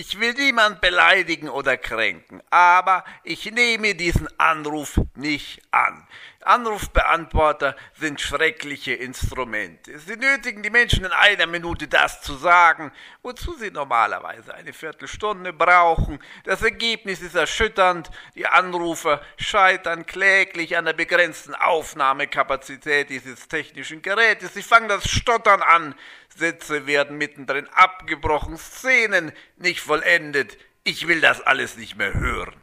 Ich will niemand beleidigen oder kränken, aber ich nehme diesen Anruf nicht an. Anrufbeantworter sind schreckliche Instrumente. Sie nötigen die Menschen in einer Minute das zu sagen, wozu sie normalerweise eine Viertelstunde brauchen. Das Ergebnis ist erschütternd. Die Anrufer scheitern kläglich an der begrenzten Aufnahmekapazität dieses technischen Gerätes. Sie fangen das Stottern an. Sätze werden mittendrin abgebrochen, Szenen nicht vollendet. Ich will das alles nicht mehr hören.